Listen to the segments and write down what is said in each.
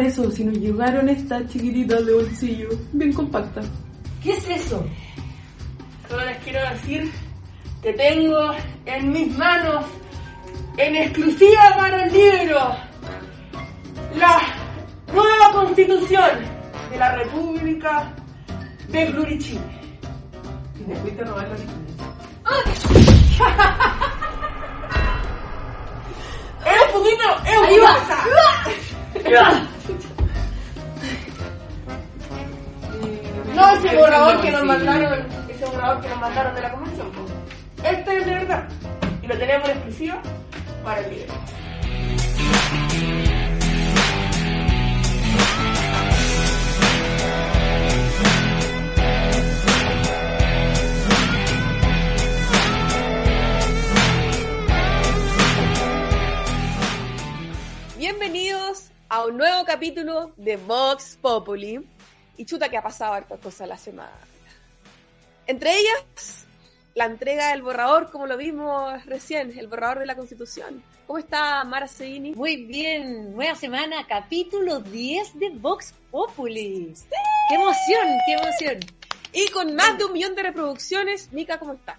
eso si nos llegaron estas chiquititas de bolsillo? Bien compactas. ¿Qué es eso? Solo les quiero decir que tengo en mis manos, en exclusiva para el libro, la nueva constitución de la República de Plurichile. Y te fuiste a robar la Es un poquito, es un poquito ese borrador que nos mandaron, ese borrador que nos mandaron de la convención. Este es de verdad. Y lo tenemos en exclusiva para el video. Bienvenidos a un nuevo capítulo de Vox Populi. Y chuta que ha pasado hartas cosas la semana. Entre ellas, la entrega del borrador, como lo vimos recién, el borrador de la Constitución. ¿Cómo está Mara Seguini? Muy bien, nueva semana, capítulo 10 de Vox Populi. ¡Qué emoción, qué emoción! Y con más de un millón de reproducciones, Mica, ¿cómo está?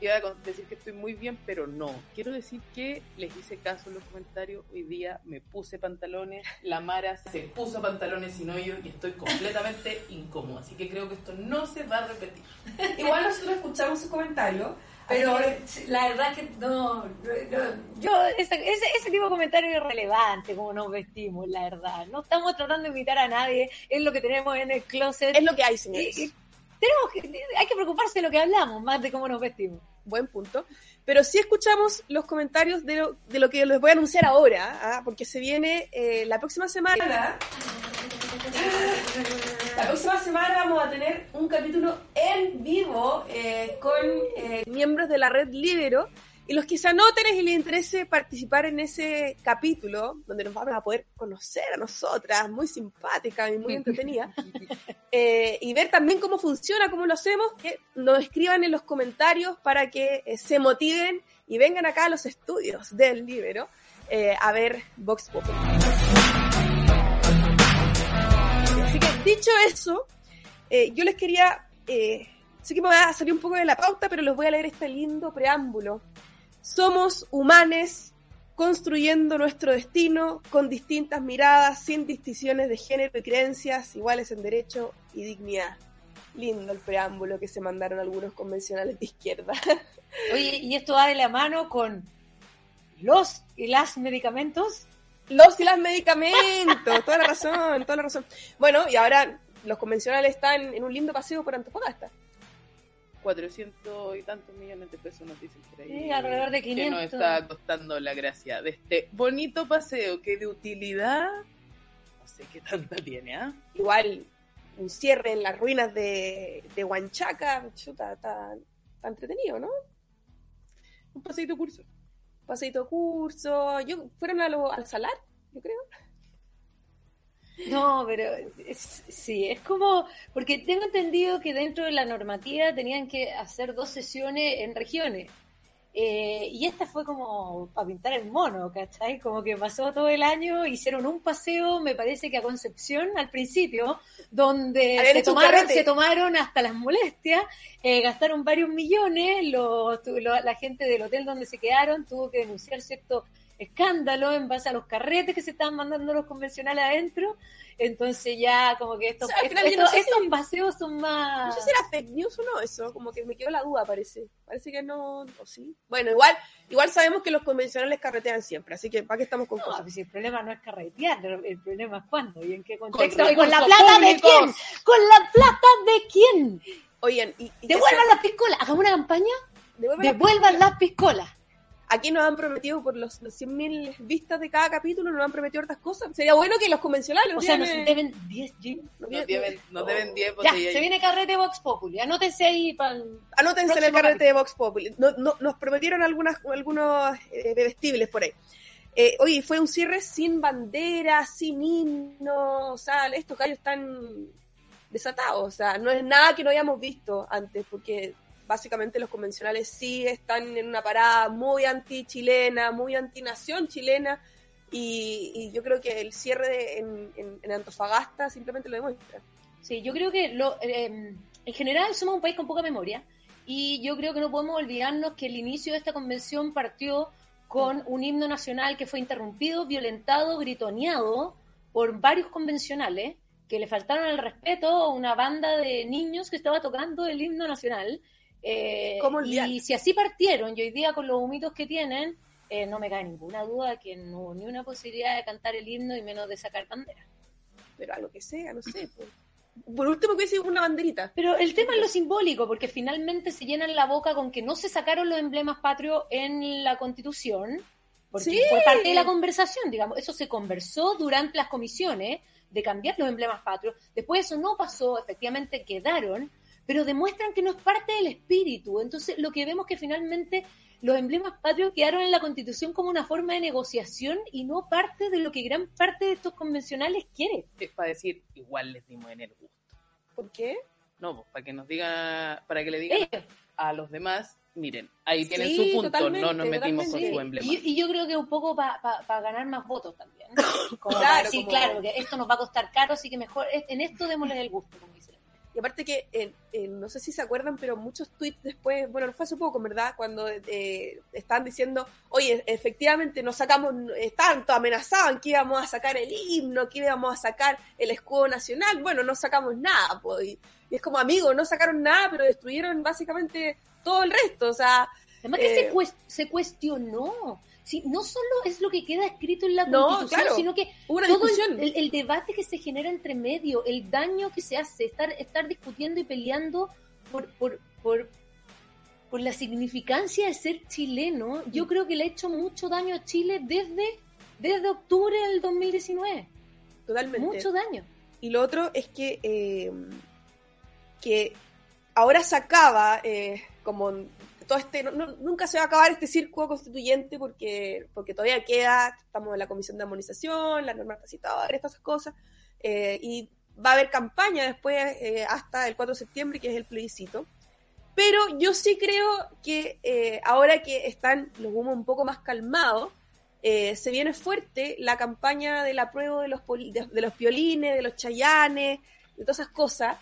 Iba a decir que estoy muy bien, pero no. Quiero decir que les hice caso en los comentarios. Hoy día me puse pantalones, la Mara se puso pantalones sin hoyo y estoy completamente incómoda. Así que creo que esto no se va a repetir. Igual nosotros escuchamos su comentario, Pero la verdad que no, no- no- yo, ese, ese, ese tipo de comentario es irrelevante, como nos vestimos, la verdad. No estamos tratando de imitar a nadie, es lo que tenemos en el closet. Es lo que hay, Y- señores. y tenemos que, hay que preocuparse de lo que hablamos, más de cómo nos vestimos. Buen punto. Pero sí escuchamos los comentarios de lo, de lo que les voy a anunciar ahora, ¿ah? porque se viene eh, la próxima semana. La próxima semana vamos a tener un capítulo en vivo eh, con eh, miembros de la red Libero. Y los que se anoten y les interese participar en ese capítulo, donde nos van a poder conocer a nosotras, muy simpática y muy entretenida, eh, y ver también cómo funciona, cómo lo hacemos, que nos escriban en los comentarios para que eh, se motiven y vengan acá a los estudios del Libero eh, a ver Vox Populi. Así que dicho eso, eh, yo les quería, eh, sé que me va a salir un poco de la pauta, pero les voy a leer este lindo preámbulo. Somos humanes construyendo nuestro destino con distintas miradas, sin distinciones de género y creencias, iguales en derecho y dignidad. Lindo el preámbulo que se mandaron algunos convencionales de izquierda. Oye, y esto va de la mano con los y las medicamentos. Los y las medicamentos, toda la razón, toda la razón. Bueno, y ahora los convencionales están en un lindo paseo por Antofagasta. 400 y tantos millones de pesos nos dicen por ahí. Sí, alrededor de Que 500. nos está costando la gracia de este bonito paseo que de utilidad no sé qué tanta tiene, ¿ah? Igual un cierre en las ruinas de, de Huanchaca, chuta, está, está entretenido, ¿no? Un paseito curso. Paseito curso, yo fueron a lo- al salar, yo creo. No, pero es- sí, es como, porque tengo entendido que dentro de la normativa tenían que hacer dos sesiones en regiones. Eh, y esta fue como para pintar el mono, ¿cachai? Como que pasó todo el año, hicieron un paseo, me parece que a Concepción al principio, donde se tomaron, se tomaron hasta las molestias, eh, gastaron varios millones, los- lo- la gente del hotel donde se quedaron tuvo que denunciar cierto escándalo en base a los carretes que se estaban mandando los convencionales adentro. Entonces ya como que estos, O sea, estos, no sé estos si- paseos son más... No sé si era fake news o no, eso, como que me quedó la duda, parece. Parece que no, o sí. Bueno, igual, igual sabemos que los convencionales carretean siempre, así que ¿para qué estamos con No, cosas? si el problema no es carretear, el problema es cuándo y en qué contexto Con y con la plata de quién, con la plata de quién. Oigan, y, y Devuelvan las piscolas, hagamos una campaña, devuelvan devuelvan las piscolas. Aquí nos han prometido por los, los 100.000 vistas de cada capítulo, nos han prometido otras cosas. Sería bueno que los convencionales O sea, nos deben 10 jeans. Nos deben, nos deben 10 Ya, botellas. se viene carrete Vox Populi, anótense ahí para Anótense en el carrete de Vox Populi. No- no- nos prometieron algunas, algunos eh, bebestibles por ahí. Eh, oye, fue un cierre sin bandera, sin himno, o sea, estos gallos están desatados, o sea, no es nada que no hayamos visto antes, porque básicamente los convencionales sí están en una parada muy anti-chilena, muy anti-nación chilena, y, yo creo que el cierre en, Antofagasta simplemente lo demuestra. Sí, yo creo que eh, en general somos un país con poca memoria y yo creo que no podemos olvidarnos que el inicio de esta convención partió con un himno nacional que fue interrumpido, violentado, gritoneado por varios convencionales que le faltaron el respeto a una banda de niños que estaba tocando el himno nacional. Eh, y si así partieron, y hoy día con los humitos que tienen, eh, no me cae ninguna duda que no hubo ni una posibilidad de cantar el himno y menos de sacar bandera. Pero a lo que sea, no sé. Por, por último, que hubiese una banderita. Pero el tema es lo simbólico, porque finalmente se llenan la boca con que no se sacaron los emblemas patrios en la Constitución, porque Sí. fue parte de la conversación, digamos. Eso se conversó durante las comisiones de cambiar los emblemas patrios. Después eso no pasó, efectivamente quedaron, pero demuestran que no es parte del espíritu. Entonces, lo que vemos que finalmente los emblemas patrios quedaron en la Constitución como una forma de negociación y no parte de lo que gran parte de estos convencionales quiere. Es para decir, igual les dimos en el gusto. ¿Por qué? No, pues, para que nos diga, para que le digan Eh, a los demás, miren, ahí tienen Sí, su punto, no nos metimos con su emblema. Y, y yo creo que un poco para ganar más votos también. Como Claro, para decir, como- claro, que esto nos va a costar caro, así que mejor es- en esto démosle el gusto, como dicen. Y aparte que, no sé si se acuerdan, pero muchos tweets después, bueno, fue hace poco, ¿verdad? Cuando eh, estaban diciendo, oye, efectivamente nos sacamos, tanto amenazaban que íbamos a sacar el himno, que íbamos a sacar el escudo nacional. Bueno, no sacamos nada, pues. Y es como, amigos, no sacaron nada, pero destruyeron básicamente todo el resto. O sea, Además que Eh, se, cues- se cuestionó. Sí, no solo es lo que queda escrito en la No, Constitución, claro. sino que una todo el, el- el debate que se genera entre medio, el daño que se hace, estar, estar discutiendo y peleando por, por, por, por la significancia de ser chileno, Mm. yo creo que le ha hecho mucho daño a Chile desde, desde octubre del 2019. Totalmente. Mucho daño. Y lo otro es que, eh, que ahora se acaba eh, como todo este, no- no- nunca se va a acabar este círculo constituyente porque, porque todavía queda, estamos en la comisión de armonización, la norma transitoria, estas cosas, eh, y va a haber campaña después eh, hasta el 4 de septiembre, que es el plebiscito. Pero yo sí creo que eh, ahora que están los humos un poco más calmados, se viene fuerte la campaña del apruebo de los, de, de los piolines, de los chayanes, de todas esas cosas.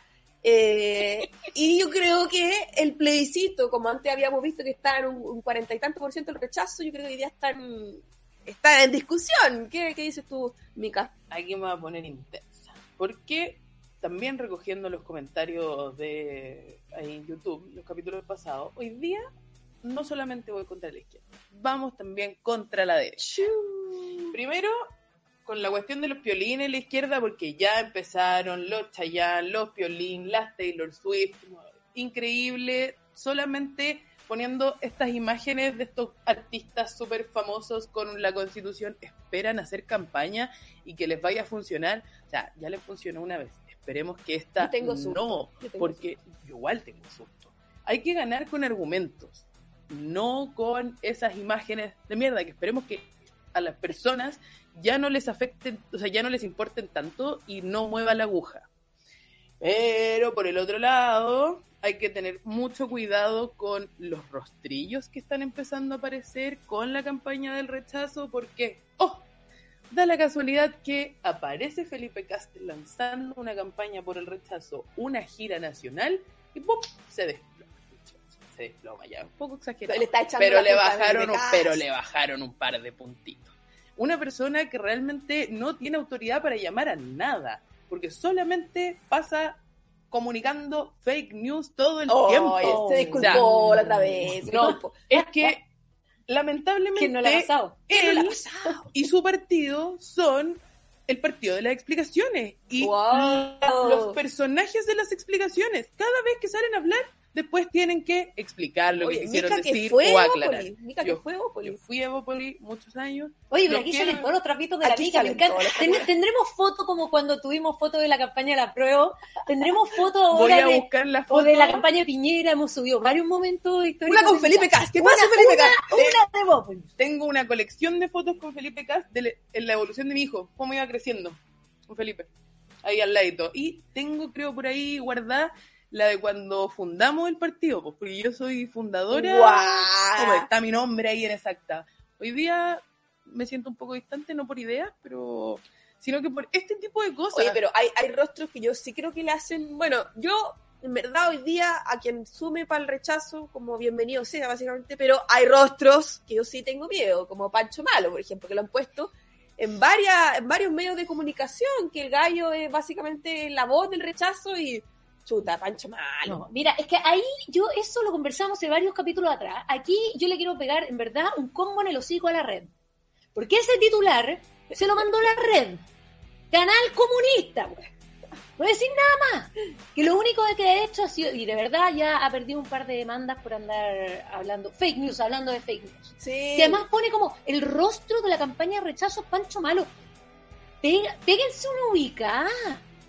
Eh, y yo creo que el plebiscito, como antes habíamos visto que está en un, cuarenta y tanto por ciento el rechazo, yo creo que hoy día está en, está en discusión. ¿Qué, qué dices tú, Mica? Aquí me va a poner intensa. Porque también recogiendo los comentarios de ahí en YouTube, los capítulos pasados, hoy día no solamente voy contra la izquierda, vamos también contra la derecha. Primero, con la cuestión de los piolines la izquierda, porque ya empezaron los Chayanne, los Piolín, las Taylor Swift, increíble, solamente poniendo estas imágenes de estos artistas súper famosos con la constitución, esperan hacer campaña y que les vaya a funcionar. O sea, ya les funcionó una vez, esperemos que esta Yo tengo susto, no, yo tengo porque yo igual tengo susto. Hay que ganar con argumentos, no con esas imágenes de mierda, que esperemos que a las personas ya no les afecten, o sea, ya no les importen tanto y no mueva la aguja. Pero por el otro lado, hay que tener mucho cuidado con los rostrillos que están empezando a aparecer con la campaña del rechazo, porque, oh, da la casualidad que aparece Felipe Castel lanzando una campaña por el rechazo, una gira nacional, y ¡pum! se desploma. Se desploma ya, un poco exagerado. Le está echando Pero le, bajaron un, pero le bajaron un par de puntitos. Una persona que realmente no tiene autoridad para llamar a nada, porque solamente pasa comunicando fake news todo el Oh, tiempo. se disculpó O sea, la otra vez. no, es que lamentablemente ¿Quién no le ha pasado? ¿Qué no le ha él pasado? y su partido son el partido de las explicaciones y Wow. los personajes de las explicaciones. Cada vez que salen a hablar, después tienen que explicar lo Oye, que quisieron Mica, que decir fue o aclarar. Evópolis. Mica, que Yo- fue Evópolis. Yo fui a Evópolis muchos años. Oye, pero aquí quiero- salen todos los trapitos de la mica, me encanta. tendremos foto como cuando tuvimos foto de la campaña de la prueba. Tendremos foto Voy ahora a de, buscar la o foto. de la campaña de Piñera. Hemos subido varios momentos históricos. Una con Felipe. Cast. ¿Qué pasa, Felipe Cast? Una de Bópolis. Tengo una colección de fotos con Felipe Cast de la evolución de mi hijo, cómo iba creciendo con Felipe, ahí al ladito. Y tengo, creo, por ahí guardada la de cuando fundamos el partido, pues, porque yo soy fundadora. Como está mi nombre ahí en exacta. Hoy día me siento un poco distante, no por ideas, pero sino que por este tipo de cosas. Oye, pero hay, hay rostros que yo sí creo que le hacen. Bueno, yo, en verdad, hoy día a quien sume para el rechazo, como bienvenido sea, básicamente, pero hay rostros que yo sí tengo miedo, como Pancho Malo, por ejemplo, que lo han puesto en, varias, en varios medios de comunicación, que el gallo es básicamente la voz del rechazo y. Chuta, Pancho Malo. No, mira, es que ahí yo eso lo conversamos en varios capítulos atrás. Aquí yo le quiero pegar, en verdad, un combo en el hocico a la red. Porque ese titular se lo mandó la red. Canal comunista, güey. No voy a decir nada más. Que lo único que ha hecho ha sido, y de verdad ya ha perdido un par de demandas por andar hablando, fake news, hablando de fake news. Sí. Que además pone como el rostro de la campaña de rechazo Pancho Malo. Pega- péguense una ubicada.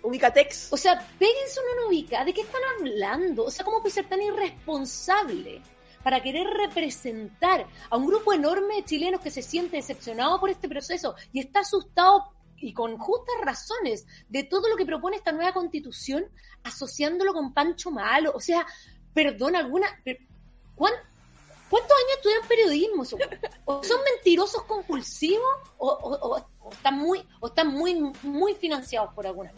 Ubicatex. O sea, péguense una ubicada. ¿De qué están hablando? O sea, ¿cómo puede ser tan irresponsable para querer representar a un grupo enorme de chilenos que se siente decepcionado por este proceso y está asustado y con justas razones de todo lo que propone esta nueva constitución, asociándolo con Pancho Malo? O sea, perdón, alguna... pero, ¿cuán- ¿Cuántos años estudian periodismo? ¿O son mentirosos compulsivos o, o- o- o están muy o están muy muy financiados por alguna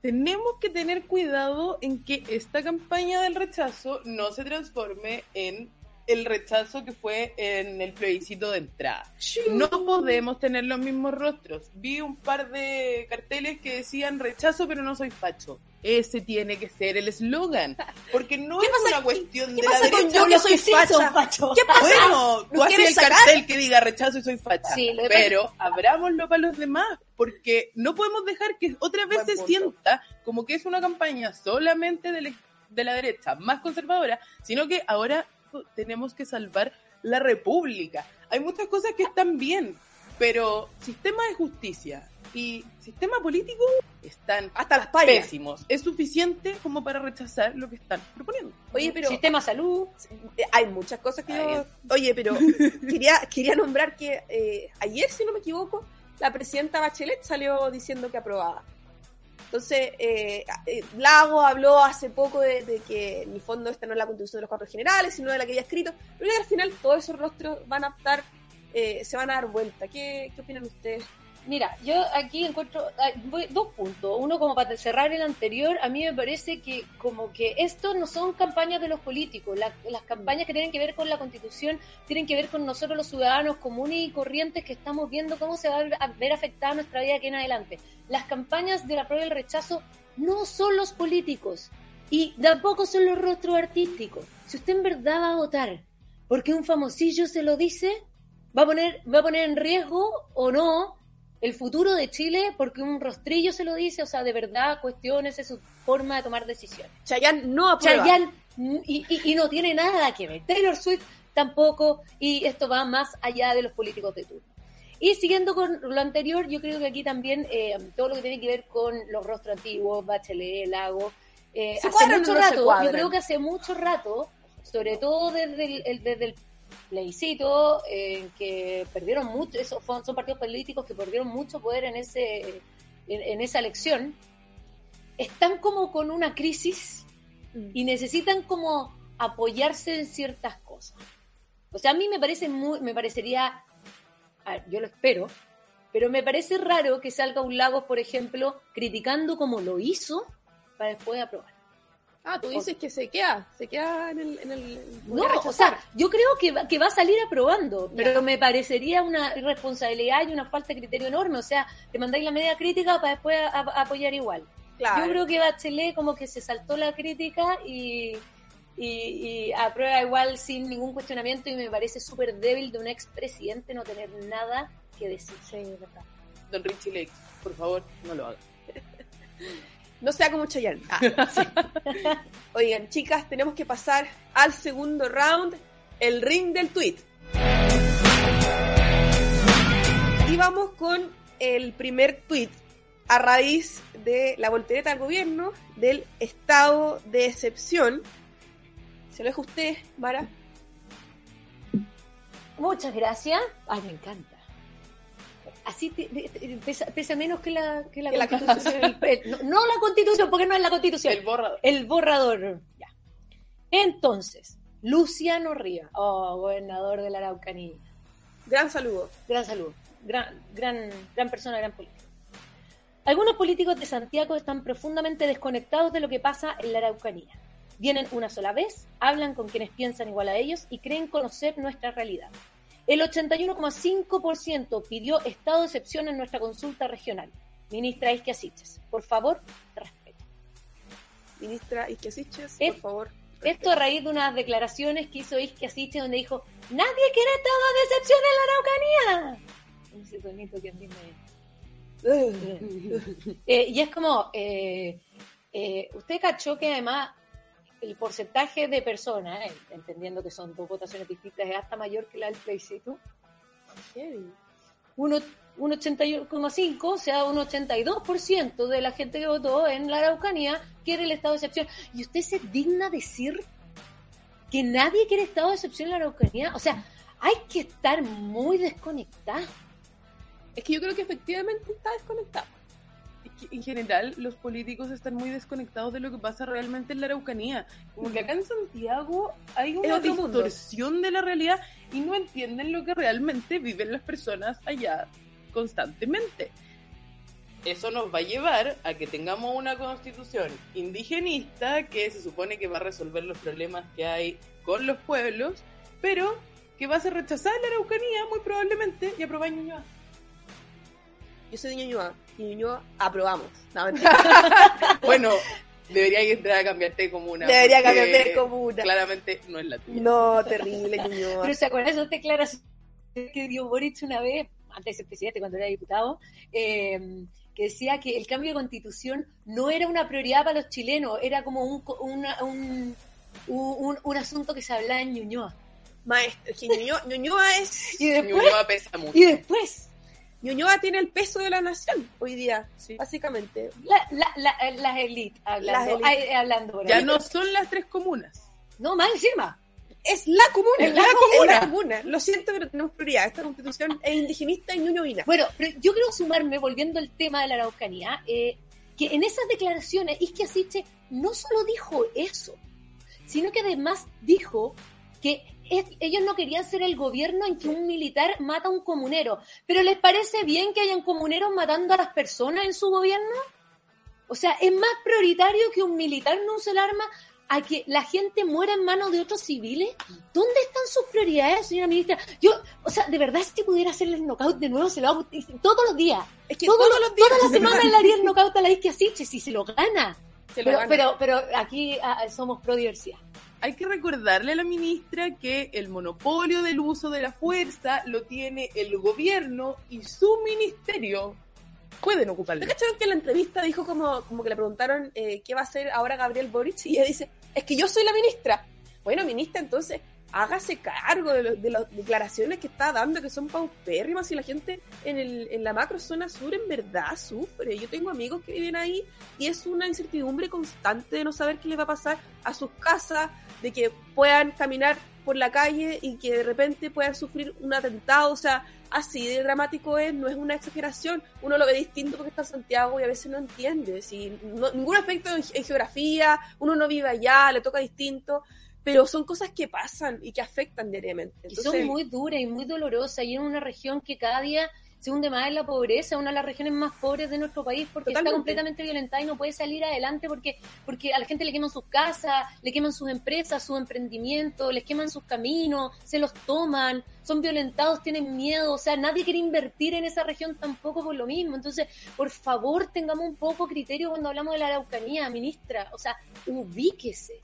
tenemos que tener cuidado en que esta campaña del rechazo no se transforme en el rechazo que fue en el plebiscito de entrada. No podemos tener los mismos rostros. Vi un par de carteles que decían rechazo pero no soy facho. Ese tiene que ser el eslogan. Porque no es pasa- una cuestión qué de la derecha. yo que soy facha? facho. ¿Qué pasa? Bueno, tú ¿Nos haces quieres el sacar? cartel que diga rechazo y soy facha. Sí, pero abrámoslo para los demás, porque no podemos dejar que otra vez Buen se punto. sienta como que es una campaña solamente de la, de la derecha más conservadora, sino que ahora tenemos que salvar la república. Hay muchas cosas que están bien, pero sistema de justicia y sistema político están Hasta las payas. pésimos. Es suficiente como para rechazar lo que están proponiendo. Oye, pero Sistema salud. hay muchas cosas que Ay, yo... Oye, pero quería, quería nombrar que eh, ayer, si no me equivoco, la presidenta Bachelet salió diciendo que aprobaba. Entonces, eh, eh, Lago habló hace poco de, que en el fondo esta no es la constitución de los cuatro generales, sino de la que había escrito, pero al final todos esos rostros van a estar, eh, se van a dar vuelta. ¿Qué, qué opinan ustedes? Mira, yo aquí encuentro dos puntos. Uno, como para cerrar el anterior, a mí me parece que como que esto no son campañas de los políticos. La- las campañas que tienen que ver con la constitución tienen que ver con nosotros los ciudadanos comunes y corrientes que estamos viendo cómo se va a ver afectada nuestra vida aquí en adelante. Las campañas de la prueba y el rechazo no son los políticos y tampoco son los rostros artísticos. Si usted en verdad va a votar porque un famosillo se lo dice, va a poner, va a poner en riesgo o no el futuro de Chile porque un rostrillo se lo dice, o sea, de verdad cuestiones su forma de tomar decisiones. Chayanne no aprueba. Chayanne, y, y- y no tiene nada que ver. Taylor Swift tampoco, y esto va más allá de los políticos de turno. Y siguiendo con lo anterior, yo creo que aquí también eh, todo lo que tiene que ver con los rostros antiguos, Bachelet, Lago, eh, ¿Se hace mucho no rato, yo creo que hace mucho rato, sobre todo desde el, el- desde el plebiscito, eh, que perdieron mucho, esos son, son partidos políticos que perdieron mucho poder en ese en, en esa elección, están como con una crisis y necesitan como apoyarse en ciertas cosas. O sea, a mí me parece muy, me parecería, yo lo espero, pero me parece raro que salga un Lagos, por ejemplo, criticando como lo hizo para después aprobar. Ah, tú dices que se queda, se queda en el... En el No, o sea, yo creo que va, que va a salir aprobando, pero me parecería una irresponsabilidad y una falta de criterio enorme. O sea, te mandáis la media crítica para después a- a- apoyar igual. Claro. Yo creo que Bachelet como que se saltó la crítica y, y, y aprueba igual sin ningún cuestionamiento y me parece súper débil de un expresidente no tener nada que decir. Sí, es verdad. Don Richie Lake, por favor, no lo haga. No sea como Chayanne. Ah, sí. Oigan, chicas, tenemos que pasar al segundo round, el ring del tweet. Y vamos con el primer tweet a raíz de la voltereta al gobierno del estado de excepción. Se lo dejo a usted, Mara. Muchas gracias. Ay, me encanta. Así te- pesa, pesa menos que la, que la Que constitución. El- no, no la constitución, porque no es la constitución. El borrador. El borrador. Ya. Entonces, Luciano Rivas, oh, gobernador de la Araucanía. Gran saludo. Gran saludo. gran, gran, gran persona, gran político. Algunos políticos de Santiago están profundamente desconectados de lo que pasa en la Araucanía. Vienen una sola vez, hablan con quienes piensan igual a ellos y creen conocer nuestra realidad. El 81,5% pidió estado de excepción en nuestra consulta regional. Ministra Isquiasiches, por favor, respeto. Ministra Isquiasiches, Es- por favor. Esto a raíz de unas declaraciones que hizo Isquiasiches donde dijo, nadie quiere estado de excepción en la Araucanía. Ese tonito que a mí me... Eh, y es como, eh, eh, usted cachó que además el porcentaje de personas, eh, entendiendo que son dos votaciones distintas, es hasta mayor que la del plebiscito. Uno- Un 81,5, o sea, un 82% de la gente que votó en la Araucanía quiere el estado de excepción. ¿Y usted se digna decir que nadie quiere estado de excepción en la Araucanía? O sea, hay que estar muy desconectada. Es que yo creo que efectivamente está desconectado. En general los políticos están muy desconectados de lo que pasa realmente en la Araucanía. Como que acá en Santiago hay una otro mundo. distorsión de la realidad y no entienden lo que realmente viven las personas allá constantemente. Eso nos va a llevar a que tengamos una constitución indigenista que se supone que va a resolver los problemas que hay con los pueblos, pero que va a ser rechazada la Araucanía muy probablemente y aprobar Ñuñoa. Yo soy de Ñuñoa. Y Ñuñoa aprobamos. No. Bueno, debería entrar a cambiarte de comuna. Debería cambiarte de comuna. Claramente no es la tuya. No, terrible Ñuñoa. Pero se acuerdan de esas declaraciones que dio Boric una vez, antes de ser presidente, cuando era diputado, eh, que decía que el cambio de constitución no era una prioridad para los chilenos, era como un, co- una- un, un, un asunto que se hablaba en Ñuñoa. Maestro, es que Ñuñoa, Ñuñoa es... Y después, Ñuñoa pesa mucho. y después Ñuñoa tiene el peso de la nación hoy día, Sí. básicamente. la, la, la- las élites hablando, Las élites. ay, hablando por Ya ahí. no son las tres comunas. No, más encima. Es la comuna. Es la comuna. la comuna. Lo siento, pero tenemos prioridad. Esta constitución es indigenista y ñuñoína. Bueno, pero yo quiero sumarme, volviendo al tema de la Araucanía, eh, que en esas declaraciones Isquiasiche no solo dijo eso, sino que además dijo que es- ellos no querían ser el gobierno en que un militar mata a un comunero. ¿Pero les parece bien que hayan comuneros matando a las personas en su gobierno? O sea, es más prioritario que un militar no use el arma a que la gente muera en manos de otros civiles. ¿Dónde están sus prioridades, señora ministra? Yo, o sea, de verdad, si pudiera hacerle el knockout de nuevo, se lo hago todos los días. Es que Todos todos, los días. Toda la semana le haría el knockout a la Isquia Siche si se lo gana. Se lo Pero, gana. pero, pero aquí ah, somos pro diversidad. Hay que recordarle a la ministra que el monopolio del uso de la fuerza lo tiene el gobierno y su ministerio. Pueden ocuparlo. ¿No cacharon que en la entrevista dijo como, como que le preguntaron eh, qué va a hacer ahora Gabriel Boric? Y ella dice, es que yo soy la ministra. Bueno, ministra, entonces hágase cargo de, de las declaraciones que está dando, que son paupérrimas y la gente en, el, en la macro zona sur en verdad sufre. Yo tengo amigos que viven ahí y es una incertidumbre constante de no saber qué les va a pasar a sus casas, de que puedan caminar por la calle y que de repente puedan sufrir un atentado. O sea, así de dramático es, no es una exageración. Uno lo ve distinto porque está en Santiago y a veces no entiende. Si no- ningún aspecto en, en geografía, uno no vive allá, le toca distinto, pero son cosas que pasan y que afectan diariamente. Y son muy duras y muy dolorosas. Y en una región que cada día se hunde más en la pobreza, una de las regiones más pobres de nuestro país, porque está completamente violentada y no puede salir adelante porque, porque a la gente le queman sus casas, le queman sus empresas, sus emprendimientos, les queman sus caminos, se los toman, son violentados, tienen miedo. O sea, nadie quiere invertir en esa región tampoco por lo mismo. Entonces, por favor, tengamos un poco criterio cuando hablamos de la Araucanía, ministra. O sea, ubíquese.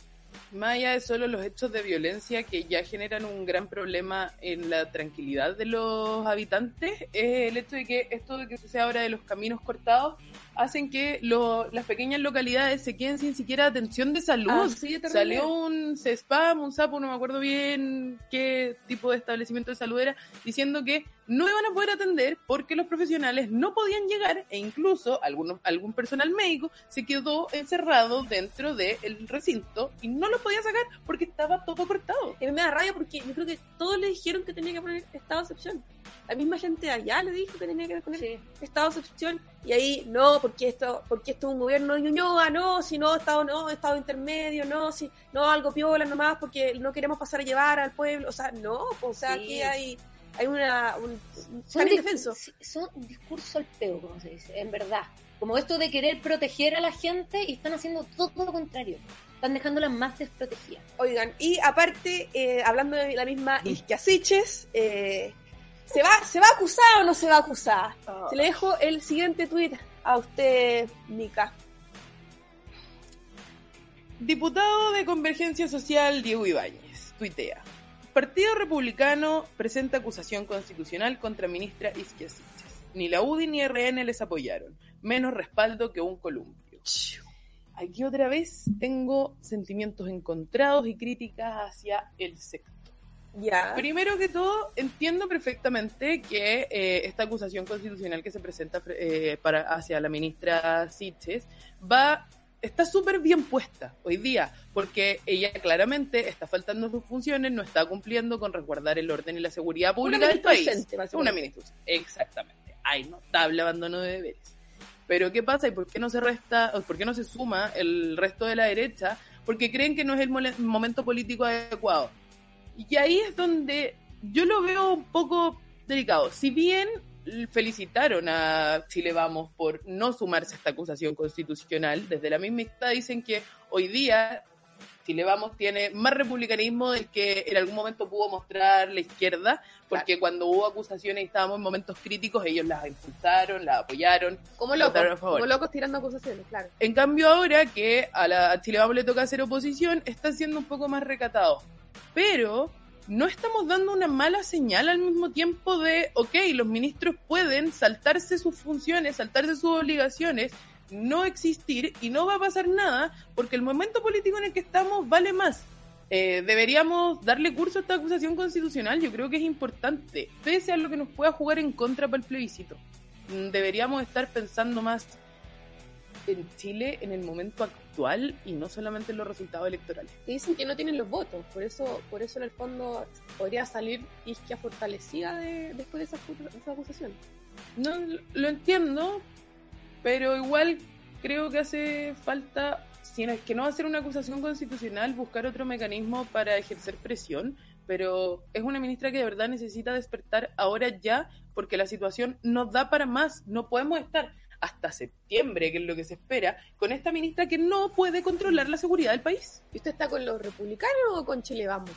Más allá de solo los hechos de violencia que ya generan un gran problema en la tranquilidad de los habitantes, es el hecho de que esto de que se ahora de los caminos cortados hacen que lo- las pequeñas localidades se queden sin siquiera atención de salud. Terrible. Salió un CESPAM, un SAPO, no me acuerdo bien qué tipo de establecimiento de salud era, diciendo que no iban a poder atender porque los profesionales no podían llegar e incluso algunos, algún personal médico se quedó encerrado dentro del recinto y no lo podía sacar porque estaba todo cortado. Y me da rabia porque yo creo que todos le dijeron que tenía que poner estado de excepción. La misma gente de allá le dijo que tenía que poner Sí. estado de excepción y ahí no, porque esto, porque esto es un gobierno de Ñuñoa, no, si no, estado no, estado intermedio, no, si no, algo piola nomás porque no queremos pasar a llevar al pueblo, o sea, no, pues, o sea, Sí. aquí hay hay una, un, Son, jardín dis- defenso. sí, son un discurso al peo, como se dice, en verdad. Como esto de querer proteger a la gente y están haciendo todo lo contrario. Están dejándola más desprotegida. Oigan, y aparte, eh, hablando de la misma Isquia Siches, eh, ¿se, va, ¿se va a acusar o no se va a acusar? Se le dejo el siguiente tuit a usted, Mica. Diputado de Convergencia Social Diego Ibáñez, tuitea. Partido Republicano presenta acusación constitucional contra ministra Isquia. Ni la UDI ni RN les apoyaron. Menos respaldo que un columpio. Aquí otra vez tengo sentimientos encontrados y críticas hacia el sector. Ya. Primero que todo, entiendo perfectamente que eh, esta acusación constitucional que se presenta eh, para, hacia la ministra Siches va está súper bien puesta hoy día, porque ella claramente está faltando sus funciones, no está cumpliendo con resguardar el orden y la seguridad pública del país. Una ministra exactamente. Hay notable abandono de deberes. Pero ¿qué pasa y por qué no se resta, o por qué no se suma el resto de la derecha? Porque creen que no es el momento político adecuado. Y ahí es donde yo lo veo un poco delicado. Si bien felicitaron a Chile Vamos por no sumarse a esta acusación constitucional, desde la misma lista dicen que hoy día Chile Vamos tiene más republicanismo del que en algún momento pudo mostrar la izquierda, porque cuando hubo acusaciones y estábamos en momentos críticos, ellos las impulsaron, las apoyaron. Como a locos, favor. como locos tirando acusaciones, claro. En cambio ahora que a, la, a Chile Vamos le toca hacer oposición, está siendo un poco más recatado. Pero no estamos dando una mala señal al mismo tiempo de, ok, los ministros pueden saltarse sus funciones, saltarse sus obligaciones, no existir y no va a pasar nada porque el momento político en el que estamos vale más. Eh, deberíamos darle curso a esta acusación constitucional, yo creo que es importante, pese a lo que nos pueda jugar en contra para el plebiscito. Mm, Deberíamos estar pensando más en Chile en el momento actual y no solamente en los resultados electorales. Y dicen que no tienen los votos, por eso, por eso en el fondo podría salir Isquia fortalecida de- después de esa, esa acusación. No lo entiendo, pero igual creo que hace falta, si no es que no va a ser una acusación constitucional, buscar otro mecanismo para ejercer presión, pero es una ministra que de verdad necesita despertar ahora ya, porque la situación no da para más, no podemos estar hasta septiembre, que es lo que se espera, con esta ministra que no puede controlar la seguridad del país. ¿Y usted está con los republicanos o con Chile Vamos?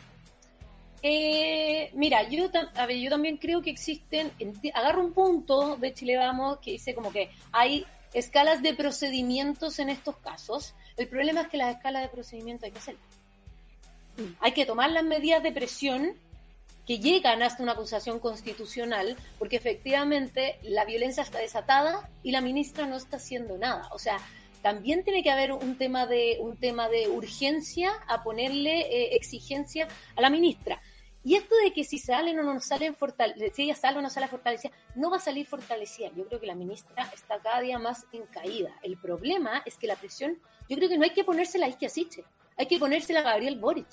Eh, mira, yo, tam- a ver, yo también creo que existen, agarro un punto de Chile Vamos que dice como que hay escalas de procedimientos en estos casos. El problema es que las escalas de procedimiento hay que hacerlas. Hay que tomar las medidas de presión que llegan hasta una acusación constitucional, porque efectivamente la violencia está desatada y la ministra no está haciendo nada. O sea, también tiene que haber un tema de un tema de urgencia a ponerle eh, exigencia a la ministra. Y esto de que si salen o no salen si ella sale o no sale fortalecida, no va a salir fortalecida. Yo creo que la ministra está cada día más en caída. El problema es que la presión, yo creo que no hay que ponérsela a Isquia Siche, hay que ponérsela a Gabriel Boric.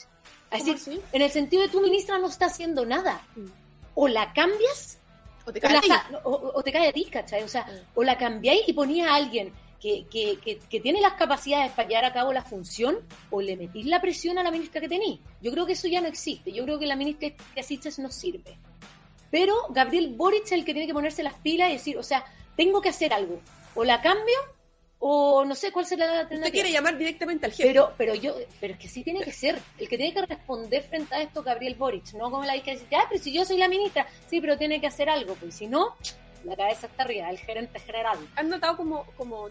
En el sentido de tu ministra no está haciendo nada. Mm. O la cambias ¿O te o, la cae ja- o- o- o te cae a ti, ¿cachai? O sea, Mm. o la cambiáis y ponía a alguien que, que, que, que tiene las capacidades para llevar a cabo la función, o le metís la presión a la ministra que tenéis. Yo creo que eso ya no existe. Yo creo que la ministra que asistes no sirve. Pero Gabriel Boric es el que tiene que ponerse las pilas y decir, o sea, tengo que hacer algo. O la cambio, o no sé cuál será la Usted alternativa. quiere llamar directamente al jefe. Pero, pero yo, pero es que sí tiene que ser. El que tiene que responder frente a esto es Gabriel Boric, no como la que dice, ah, pero si yo soy la ministra, sí, pero tiene que hacer algo, pues si no, la cabeza está arriba, el gerente general. ¿Has notado como, como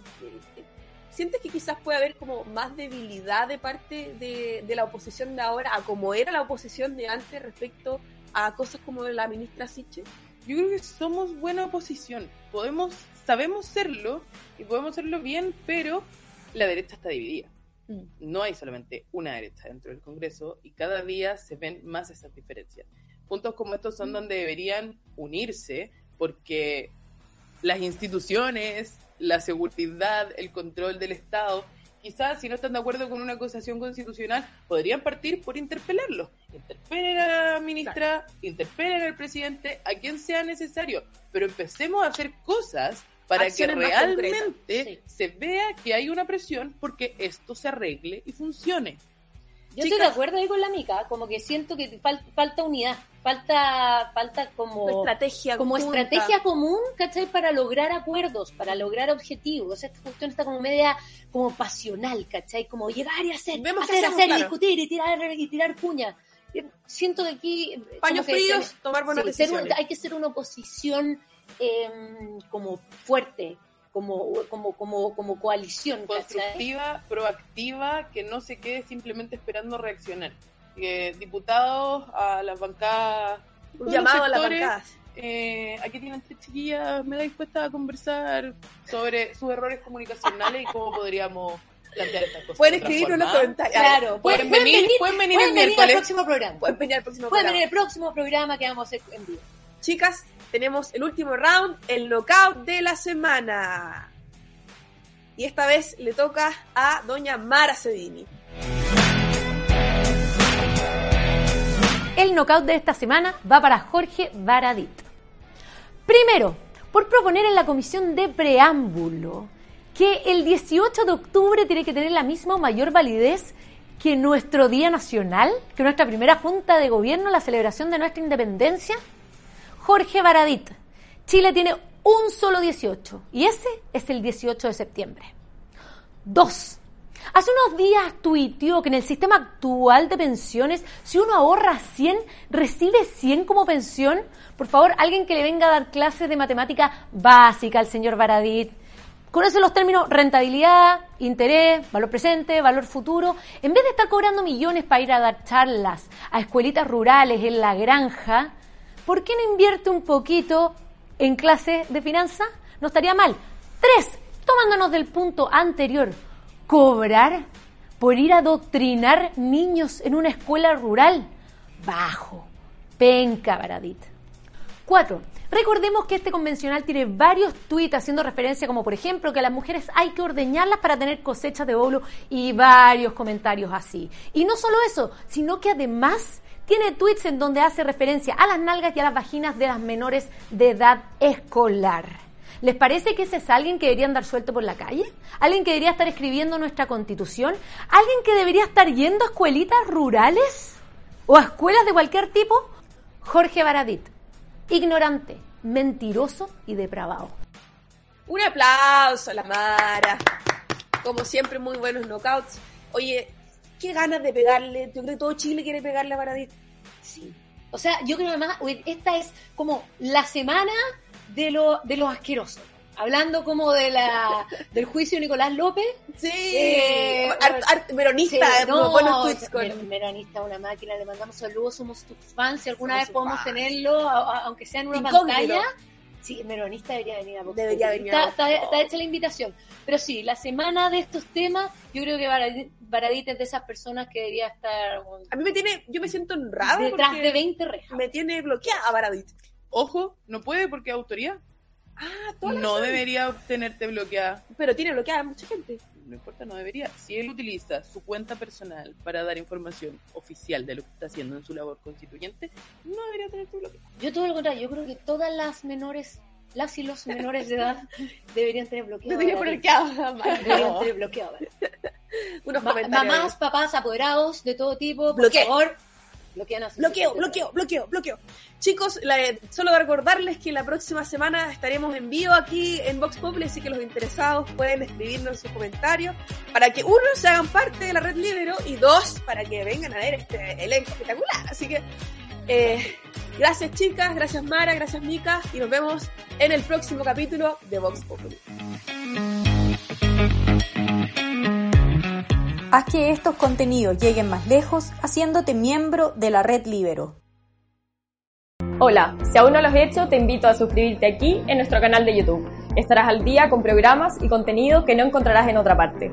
sientes que quizás puede haber como más debilidad de parte de, de la oposición de ahora a como era la oposición de antes respecto a cosas como la ministra Siche? Yo creo que somos buena oposición. Podemos, sabemos serlo y podemos serlo bien, pero la derecha está dividida. No hay solamente una derecha dentro del Congreso y cada día se ven más esas diferencias. Puntos como estos son donde deberían unirse porque las instituciones, la seguridad, el control del Estado, quizás si no están de acuerdo con una acusación constitucional, podrían partir por interpelarlo. Interpelen a la ministra, interpelen al presidente, a quien sea necesario, pero empecemos a hacer cosas para Acciones que realmente Sí. se vea que hay una presión porque esto se arregle y funcione. Yo estoy de acuerdo ahí con la mica, como que siento que fal- falta unidad, falta, falta como estrategia como estrategia común, ¿cachai? Para lograr acuerdos, para lograr objetivos. O sea, esta cuestión está como media como pasional, ¿cachai? Como llegar y hacer, Vemos hacer, hacemos, hacer y discutir y tirar y tirar puña. Siento que aquí eh, Paños que fríos, tomar buenas sí, ser un- decisiones. hay que ser una oposición eh, como fuerte, como como como como coalición, ¿cachai? constructiva, proactiva, que no se quede simplemente esperando reaccionar. Que diputados a las bancadas, llamado a las bancadas. eh, aquí tienen tres chiquillas, me da dispuesta a conversar sobre sus errores comunicacionales y cómo podríamos plantear estas cosas. Pueden escribir unos comentarios. Claro, Pueden venir, pueden venir el pueden venir al miércoles. próximo programa. Pueden venir al próximo Pueden programa. venir el próximo programa que vamos a hacer en vivo. Chicas, tenemos el último round, el knockout de la semana. Y esta vez le toca a doña Mara Cedini. El knockout de esta semana va para Jorge Baradit. Primero, por proponer en la comisión de preámbulo que el 18 de octubre tiene que tener la misma o mayor validez que nuestro Día Nacional, que nuestra primera Junta de Gobierno, la celebración de nuestra independencia. Jorge Baradit, Chile tiene un solo 18 y ese es el 18 de septiembre. Dos, hace unos días tuiteó que en el sistema actual de pensiones, si uno ahorra 100, recibe 100 como pensión. Por favor, alguien que le venga a dar clases de matemática básica al señor Baradit. Conoce los términos rentabilidad, interés, valor presente, valor futuro. En vez de estar cobrando millones para ir a dar charlas a escuelitas rurales en la granja, ¿por qué no invierte un poquito en clases de finanzas? No estaría mal. Tres, tomándonos del punto anterior, cobrar por ir a adoctrinar niños en una escuela rural. Bajo, penca, Baradit. Cuatro, recordemos que este convencional tiene varios tuits haciendo referencia como por ejemplo que a las mujeres hay que ordeñarlas para tener cosechas de óvulo y varios comentarios así. Y no solo eso, sino que además tiene tweets en donde hace referencia a las nalgas y a las vaginas de las menores de edad escolar. ¿Les parece que ese es alguien que debería andar suelto por la calle? ¿Alguien que debería estar escribiendo nuestra constitución? ¿Alguien que debería estar yendo a escuelitas rurales? ¿O a escuelas de cualquier tipo? Jorge Baradit. Ignorante, mentiroso y depravado. Un aplauso a la Mara. Como siempre, muy buenos knockouts. Oye, qué ganas de pegarle. Yo creo que todo Chile quiere pegarle a Baradit. Sí. O sea, yo creo además, esta es como la semana de, lo, de los asquerosos. Hablando como de la, del juicio de Nicolás López. Sí. Eh, Art- art- veronista, Sí, muy no, buenos tweets con... Una máquina, le mandamos saludos, somos tus fans. Si alguna Somos vez podemos fans. tenerlo, a- a- aunque sea en una Incógnito. pantalla. Sí, Meronista debería venir a Vox Debería venir a Está, Vox está- hecha la invitación. Pero sí, la semana de estos temas, yo creo que Baradit, Baradit es de esas personas que debería estar A mí me tiene... Yo me siento honrada detrás de 20 rejas. me tiene bloqueada Baradit. Ojo, no puede porque es autoría. Ah, toda la No debería tenerte bloqueada. Pero tiene bloqueada a mucha gente. No importa, no debería. Si él utiliza su cuenta personal para dar información oficial de lo que está haciendo en su labor constituyente, no debería tenerte bloqueada. Yo todo lo contrario, yo creo que todas las menores, las y los menores de edad deberían tener bloqueado. Deberían tener bloqueado. Unos Ma- mamás, papás, apoderados de todo tipo, por favor, Bloqueo, hijos. bloqueo, bloqueo, bloqueo. Chicos, la- solo recordarles que la próxima semana estaremos en vivo aquí en Vox Populi, así que los interesados pueden escribirnos sus comentarios para que uno se hagan parte de la red Libero y dos, para que vengan a ver este elenco espectacular. Así que eh, gracias chicas, gracias Mara, gracias Mika y nos vemos en el próximo capítulo de Vox Populi. Haz que estos contenidos lleguen más lejos haciéndote miembro de la red Libero. Hola, si aún no lo has hecho, te invito a suscribirte aquí en nuestro canal de YouTube. Estarás al día con programas y contenido que no encontrarás en otra parte.